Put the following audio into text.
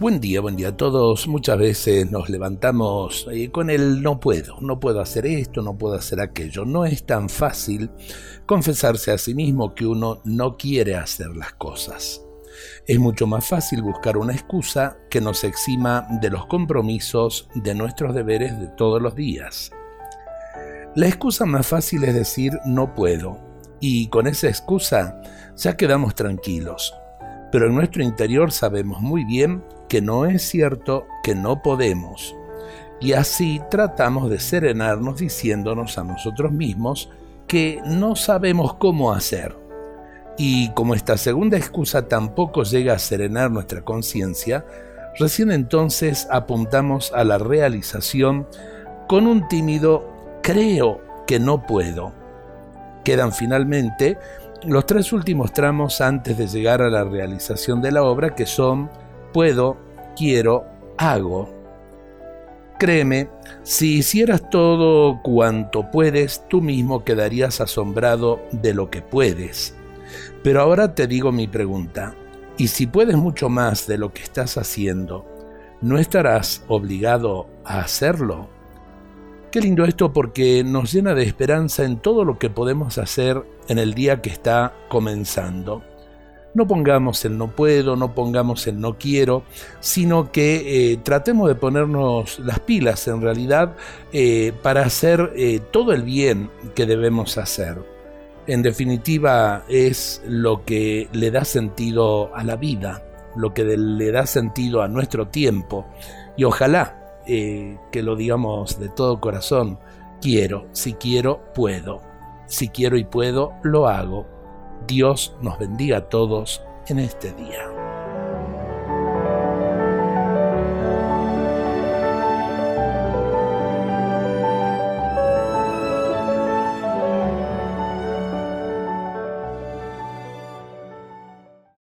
Buen día, buen día a todos. Muchas veces nos levantamos eh, con el no puedo, no puedo hacer esto, no puedo hacer aquello. No es tan fácil confesarse a sí mismo que uno no quiere hacer las cosas. Es mucho más fácil buscar una excusa que nos exima de los compromisos, de nuestros deberes de todos los días. La excusa más fácil es decir no puedo, y con esa excusa ya quedamos tranquilos. Pero en nuestro interior sabemos muy bien que no es cierto que no podemos. Y así tratamos de serenarnos diciéndonos a nosotros mismos que no sabemos cómo hacer. Y como esta segunda excusa tampoco llega a serenar nuestra conciencia, recién entonces apuntamos a la realización con un tímido creo que no puedo. Quedan finalmente los tres últimos tramos antes de llegar a la realización de la obra que son puedo, quiero, hago. Créeme, si hicieras todo cuanto puedes, tú mismo quedarías asombrado de lo que puedes. Pero ahora te digo mi pregunta, ¿y si puedes mucho más de lo que estás haciendo, no estarás obligado a hacerlo? Qué lindo esto porque nos llena de esperanza en todo lo que podemos hacer en el día que está comenzando. No pongamos el no puedo, no pongamos el no quiero, sino que eh, tratemos de ponernos las pilas en realidad eh, para hacer eh, todo el bien que debemos hacer. En definitiva es lo que le da sentido a la vida, lo que le da sentido a nuestro tiempo y ojalá que lo digamos de todo corazón, quiero, si quiero, puedo, si quiero y puedo, lo hago. Dios nos bendiga a todos en este día.